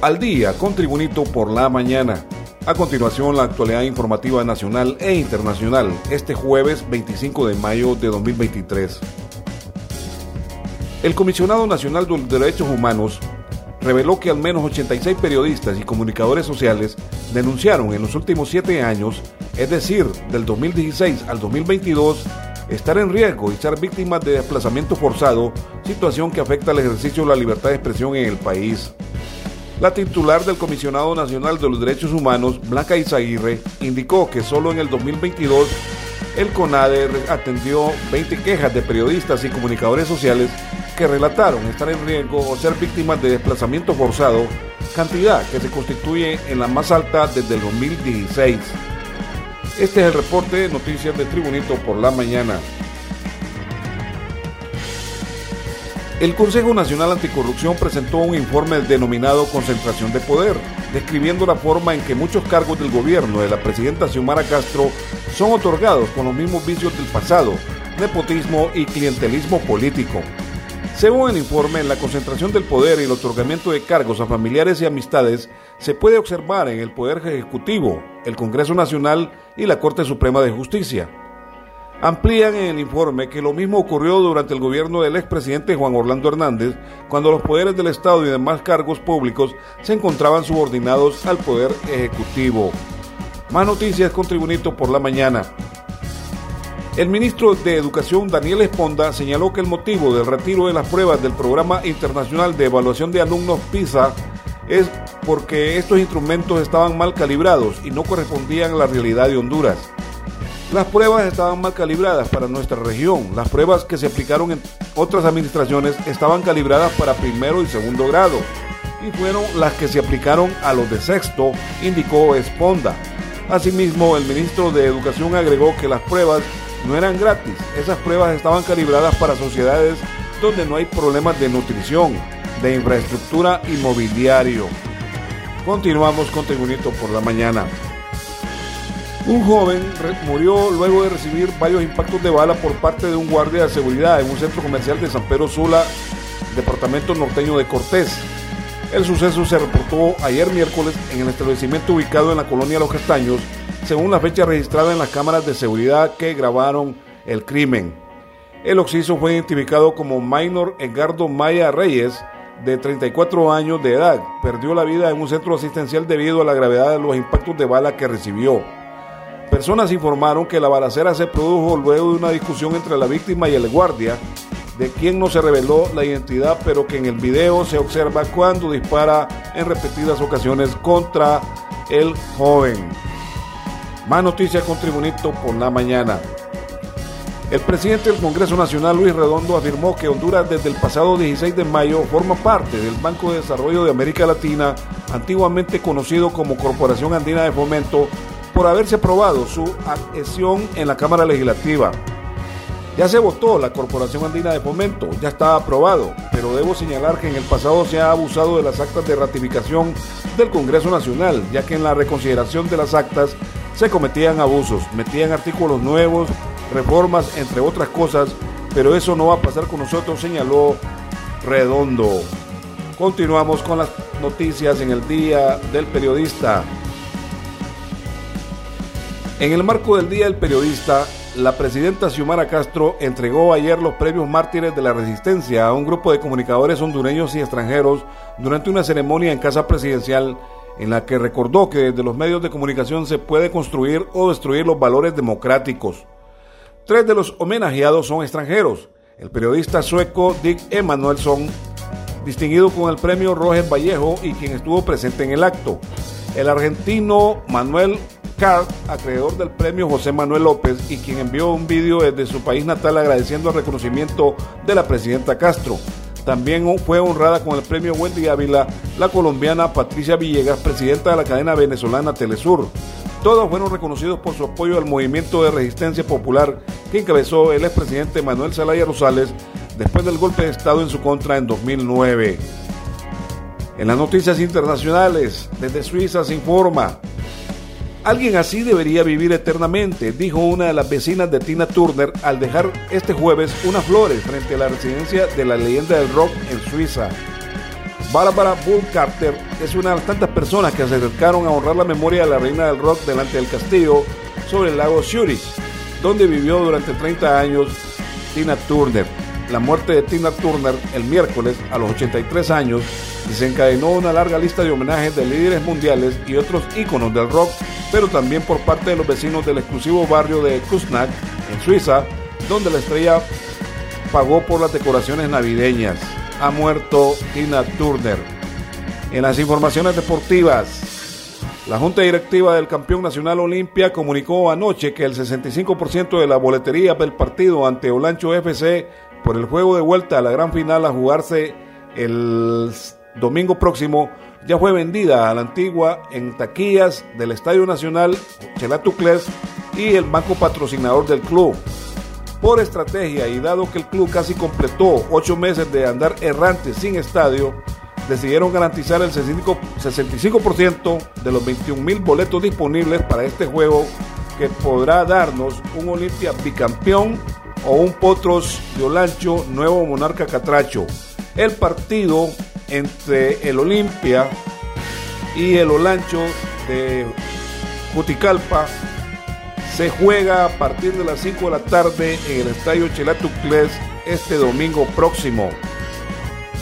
al día con Tribunito por la mañana. A continuación, la actualidad informativa nacional e internacional, este jueves 25 de mayo de 2023. El Comisionado Nacional de Derechos Humanos reveló que al menos 86 periodistas y comunicadores sociales denunciaron en los últimos siete años, es decir, del 2016 al 2022, estar en riesgo y ser víctimas de desplazamiento forzado, situación que afecta al ejercicio de la libertad de expresión en el país. La titular del Comisionado Nacional de los Derechos Humanos, Blanca Izaguirre, indicó que solo en el 2022 el CONADE atendió 20 quejas de periodistas y comunicadores sociales que relataron estar en riesgo o ser víctimas de desplazamiento forzado, cantidad que se constituye en la más alta desde el 2016. Este es el reporte de noticias de Tribunito por la mañana. El Consejo Nacional Anticorrupción presentó un informe denominado Concentración de Poder, describiendo la forma en que muchos cargos del gobierno de la presidenta Xiomara Castro son otorgados con los mismos vicios del pasado, nepotismo y clientelismo político. Según el informe, la concentración del poder y el otorgamiento de cargos a familiares y amistades se puede observar en el Poder Ejecutivo, el Congreso Nacional y la Corte Suprema de Justicia. Amplían en el informe que lo mismo ocurrió durante el gobierno del expresidente Juan Orlando Hernández, cuando los poderes del Estado y demás cargos públicos se encontraban subordinados al Poder Ejecutivo. Más noticias con Tribunito por la mañana. El ministro de Educación, Daniel Esponda, señaló que el motivo del retiro de las pruebas del Programa Internacional de Evaluación de Alumnos PISA es porque estos instrumentos estaban mal calibrados y no correspondían a la realidad de Honduras. Las pruebas estaban mal calibradas para nuestra región. Las pruebas que se aplicaron en otras administraciones estaban calibradas para primero y segundo grado y fueron las que se aplicaron a los de sexto, indicó Esponda. Asimismo, el ministro de Educación agregó que las pruebas no eran gratis. Esas pruebas estaban calibradas para sociedades donde no hay problemas de nutrición, de infraestructura y mobiliario. Continuamos con Tribunito por la mañana. Un joven murió luego de recibir varios impactos de bala por parte de un guardia de seguridad en un centro comercial de San Pedro Sula, departamento norteño de Cortés. El suceso se reportó ayer miércoles en el establecimiento ubicado en la colonia Los Castaños, según la fecha registrada en las cámaras de seguridad que grabaron el crimen. El occiso fue identificado como Minor Edgardo Maya Reyes, de 34 años de edad. Perdió la vida en un centro asistencial debido a la gravedad de los impactos de bala que recibió. Personas informaron que la balacera se produjo luego de una discusión entre la víctima y el guardia, de quien no se reveló la identidad, pero que en el video se observa cuando dispara en repetidas ocasiones contra el joven. Más noticias con Tribunito por la mañana. El presidente del Congreso Nacional, Luis Redondo, afirmó que Honduras desde el pasado 16 de mayo forma parte del Banco de Desarrollo de América Latina, antiguamente conocido como Corporación Andina de Fomento, por haberse aprobado su adhesión en la Cámara Legislativa. Ya se votó la Corporación Andina de Fomento, ya está aprobado, pero debo señalar que en el pasado se ha abusado de las actas de ratificación del Congreso Nacional, ya que en la reconsideración de las actas se cometían abusos, metían artículos nuevos, reformas, entre otras cosas, pero eso no va a pasar con nosotros, señaló Redondo. Continuamos con las noticias en el Día del Periodista. En el marco del Día del Periodista, la presidenta Xiomara Castro entregó ayer los premios Mártires de la Resistencia a un grupo de comunicadores hondureños y extranjeros durante una ceremonia en Casa Presidencial en la que recordó que desde los medios de comunicación se puede construir o destruir los valores democráticos. Tres de los homenajeados son extranjeros. El periodista sueco Dick Emanuelsson, distinguido con el premio Roger Vallejo y quien estuvo presente en el acto. El argentino Manuel Carr, acreedor del premio José Manuel López y quien envió un vídeo desde su país natal agradeciendo el reconocimiento de la presidenta Castro. También fue honrada con el premio Wendy Ávila la colombiana Patricia Villegas, presidenta de la cadena venezolana Telesur. Todos fueron reconocidos por su apoyo al movimiento de resistencia popular que encabezó el expresidente Manuel Zelaya Rosales después del golpe de Estado en su contra en 2009. En las noticias internacionales, desde Suiza se informa, Alguien así debería vivir eternamente, dijo una de las vecinas de Tina Turner al dejar este jueves unas flores frente a la residencia de la leyenda del rock en Suiza. Bárbara Bull Carter es una de las tantas personas que se acercaron a honrar la memoria de la reina del rock delante del castillo sobre el lago Zurich, donde vivió durante 30 años Tina Turner. La muerte de Tina Turner el miércoles a los 83 años desencadenó una larga lista de homenajes de líderes mundiales y otros íconos del rock, pero también por parte de los vecinos del exclusivo barrio de Kuznach, en Suiza, donde la estrella pagó por las decoraciones navideñas. Ha muerto Tina Turner. En las informaciones deportivas, la Junta Directiva del campeón nacional Olimpia comunicó anoche que el 65% de la boletería del partido ante Olancho FC por el juego de vuelta a la gran final a jugarse el domingo próximo ya fue vendida a la antigua en taquillas del Estadio Nacional Chelatucles y el banco patrocinador del club. Por estrategia y dado que el club casi completó ocho meses de andar errante sin estadio, decidieron garantizar el 65% de los 21 mil boletos disponibles para este juego que podrá darnos un Olimpia bicampeón o un Potros de Olancho nuevo monarca catracho. El partido entre el Olimpia y el Olancho de Juticalpa se juega a partir de las 5 de la tarde en el Estadio Chelatucles este domingo próximo.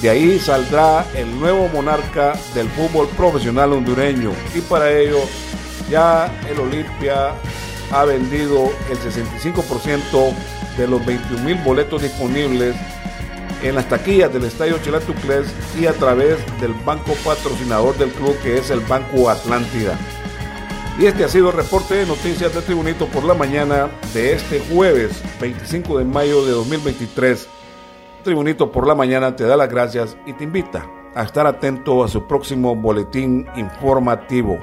De ahí saldrá el nuevo monarca del fútbol profesional hondureño y para ello ya el Olimpia ha vendido el 65% de los 21 mil boletos disponibles en las taquillas del Estadio Chelatucles y a través del banco patrocinador del club que es el Banco Atlántida. Y este ha sido el reporte de noticias de Tribunito por la mañana de este jueves 25 de mayo de 2023. Tribunito por la mañana te da las gracias y te invita a estar atento a su próximo boletín informativo.